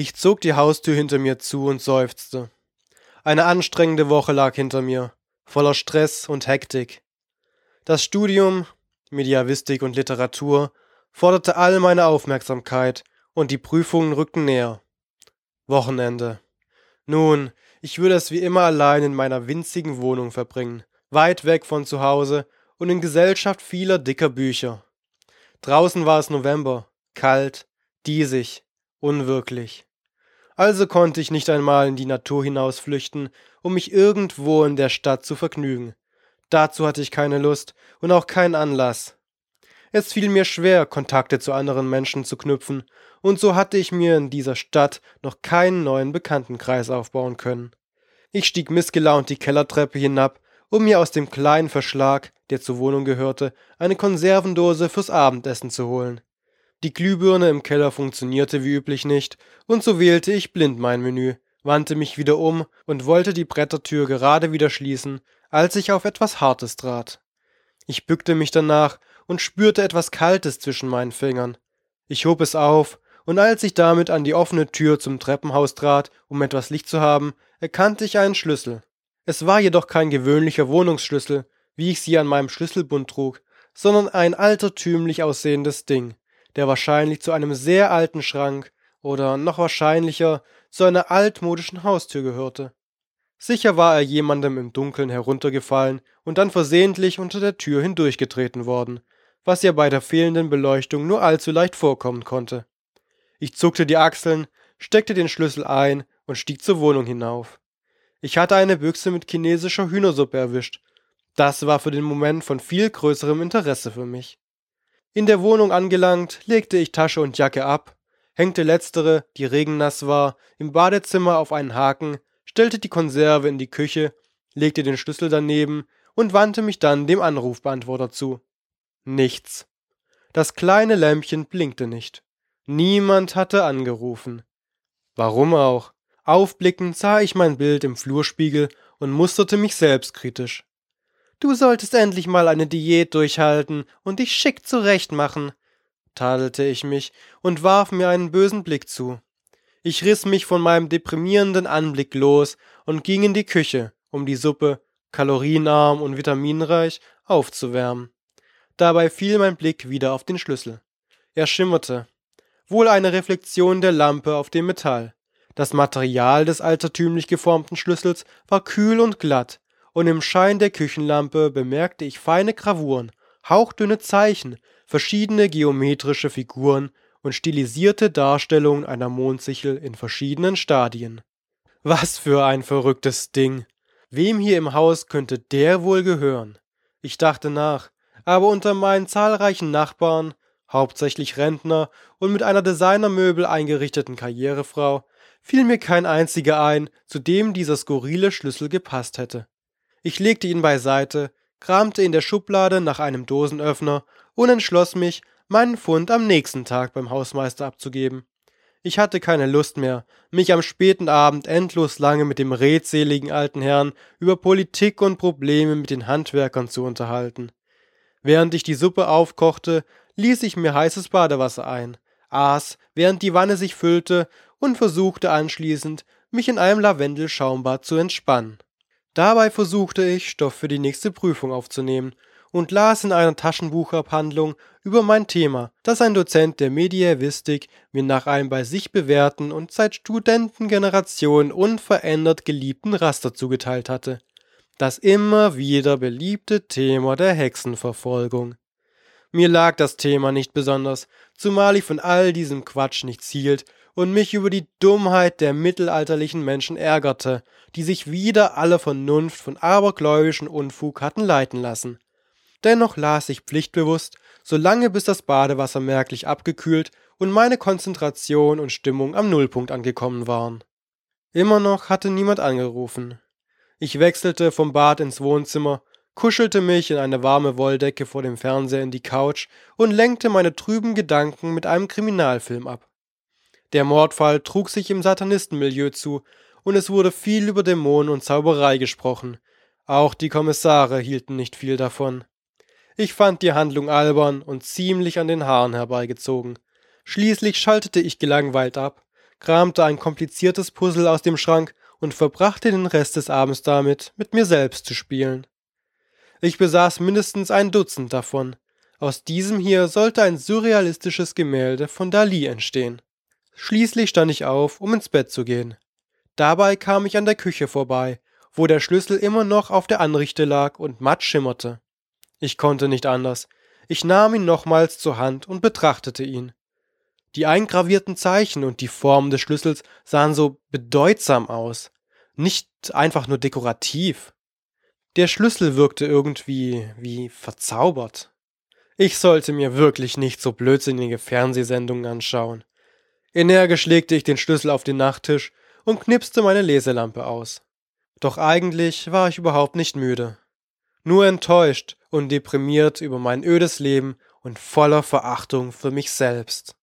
Ich zog die Haustür hinter mir zu und seufzte. Eine anstrengende Woche lag hinter mir, voller Stress und Hektik. Das Studium, Mediavistik und Literatur, forderte all meine Aufmerksamkeit und die Prüfungen rückten näher. Wochenende. Nun, ich würde es wie immer allein in meiner winzigen Wohnung verbringen, weit weg von zu Hause und in Gesellschaft vieler dicker Bücher. Draußen war es November, kalt, diesig, unwirklich. Also konnte ich nicht einmal in die Natur hinaus flüchten, um mich irgendwo in der Stadt zu vergnügen. Dazu hatte ich keine Lust und auch keinen Anlass. Es fiel mir schwer, Kontakte zu anderen Menschen zu knüpfen, und so hatte ich mir in dieser Stadt noch keinen neuen Bekanntenkreis aufbauen können. Ich stieg missgelaunt die Kellertreppe hinab, um mir aus dem kleinen Verschlag, der zur Wohnung gehörte, eine Konservendose fürs Abendessen zu holen. Die Glühbirne im Keller funktionierte wie üblich nicht, und so wählte ich blind mein Menü, wandte mich wieder um und wollte die Brettertür gerade wieder schließen, als ich auf etwas Hartes trat. Ich bückte mich danach und spürte etwas Kaltes zwischen meinen Fingern. Ich hob es auf, und als ich damit an die offene Tür zum Treppenhaus trat, um etwas Licht zu haben, erkannte ich einen Schlüssel. Es war jedoch kein gewöhnlicher Wohnungsschlüssel, wie ich sie an meinem Schlüsselbund trug, sondern ein altertümlich aussehendes Ding, der wahrscheinlich zu einem sehr alten Schrank oder noch wahrscheinlicher zu einer altmodischen Haustür gehörte. Sicher war er jemandem im Dunkeln heruntergefallen und dann versehentlich unter der Tür hindurchgetreten worden, was ja bei der fehlenden Beleuchtung nur allzu leicht vorkommen konnte. Ich zuckte die Achseln, steckte den Schlüssel ein und stieg zur Wohnung hinauf. Ich hatte eine Büchse mit chinesischer Hühnersuppe erwischt. Das war für den Moment von viel größerem Interesse für mich. In der Wohnung angelangt, legte ich Tasche und Jacke ab, hängte letztere, die regennass war, im Badezimmer auf einen Haken, stellte die Konserve in die Küche, legte den Schlüssel daneben und wandte mich dann dem Anrufbeantworter zu. Nichts. Das kleine Lämpchen blinkte nicht. Niemand hatte angerufen. Warum auch? Aufblickend sah ich mein Bild im Flurspiegel und musterte mich selbstkritisch. Du solltest endlich mal eine Diät durchhalten und dich schick zurechtmachen, tadelte ich mich und warf mir einen bösen Blick zu. Ich riss mich von meinem deprimierenden Anblick los und ging in die Küche, um die Suppe, kalorienarm und vitaminreich, aufzuwärmen. Dabei fiel mein Blick wieder auf den Schlüssel. Er schimmerte. Wohl eine Reflexion der Lampe auf dem Metall. Das Material des altertümlich geformten Schlüssels war kühl und glatt, und im Schein der Küchenlampe bemerkte ich feine Gravuren, hauchdünne Zeichen, verschiedene geometrische Figuren und stilisierte Darstellungen einer Mondsichel in verschiedenen Stadien. Was für ein verrücktes Ding. Wem hier im Haus könnte der wohl gehören? Ich dachte nach, aber unter meinen zahlreichen Nachbarn, hauptsächlich Rentner und mit einer Designermöbel eingerichteten Karrierefrau, fiel mir kein einziger ein, zu dem dieser skurrile Schlüssel gepasst hätte. Ich legte ihn beiseite, kramte in der Schublade nach einem Dosenöffner und entschloss mich, meinen Fund am nächsten Tag beim Hausmeister abzugeben. Ich hatte keine Lust mehr, mich am späten Abend endlos lange mit dem redseligen alten Herrn über Politik und Probleme mit den Handwerkern zu unterhalten. Während ich die Suppe aufkochte, ließ ich mir heißes Badewasser ein, aß, während die Wanne sich füllte, und versuchte anschließend, mich in einem Lavendelschaumbad zu entspannen. Dabei versuchte ich, Stoff für die nächste Prüfung aufzunehmen und las in einer Taschenbuchabhandlung über mein Thema, das ein Dozent der Mediävistik mir nach einem bei sich bewährten und seit Studentengenerationen unverändert geliebten Raster zugeteilt hatte. Das immer wieder beliebte Thema der Hexenverfolgung. Mir lag das Thema nicht besonders, zumal ich von all diesem Quatsch nichts hielt und mich über die Dummheit der mittelalterlichen Menschen ärgerte, die sich wider alle Vernunft von abergläubischem Unfug hatten leiten lassen. Dennoch las ich pflichtbewusst, solange bis das Badewasser merklich abgekühlt und meine Konzentration und Stimmung am Nullpunkt angekommen waren. Immer noch hatte niemand angerufen. Ich wechselte vom Bad ins Wohnzimmer, kuschelte mich in eine warme Wolldecke vor dem Fernseher in die Couch und lenkte meine trüben Gedanken mit einem Kriminalfilm ab. Der Mordfall trug sich im Satanistenmilieu zu, und es wurde viel über Dämonen und Zauberei gesprochen. Auch die Kommissare hielten nicht viel davon. Ich fand die Handlung albern und ziemlich an den Haaren herbeigezogen. Schließlich schaltete ich gelangweilt ab, kramte ein kompliziertes Puzzle aus dem Schrank und verbrachte den Rest des Abends damit, mit mir selbst zu spielen. Ich besaß mindestens ein Dutzend davon. Aus diesem hier sollte ein surrealistisches Gemälde von Dali entstehen. Schließlich stand ich auf, um ins Bett zu gehen. Dabei kam ich an der Küche vorbei, wo der Schlüssel immer noch auf der Anrichte lag und matt schimmerte. Ich konnte nicht anders. Ich nahm ihn nochmals zur Hand und betrachtete ihn. Die eingravierten Zeichen und die Form des Schlüssels sahen so bedeutsam aus, nicht einfach nur dekorativ. Der Schlüssel wirkte irgendwie wie verzaubert. Ich sollte mir wirklich nicht so blödsinnige Fernsehsendungen anschauen. Energisch legte ich den Schlüssel auf den Nachttisch und knipste meine Leselampe aus. Doch eigentlich war ich überhaupt nicht müde. Nur enttäuscht und deprimiert über mein ödes Leben und voller Verachtung für mich selbst.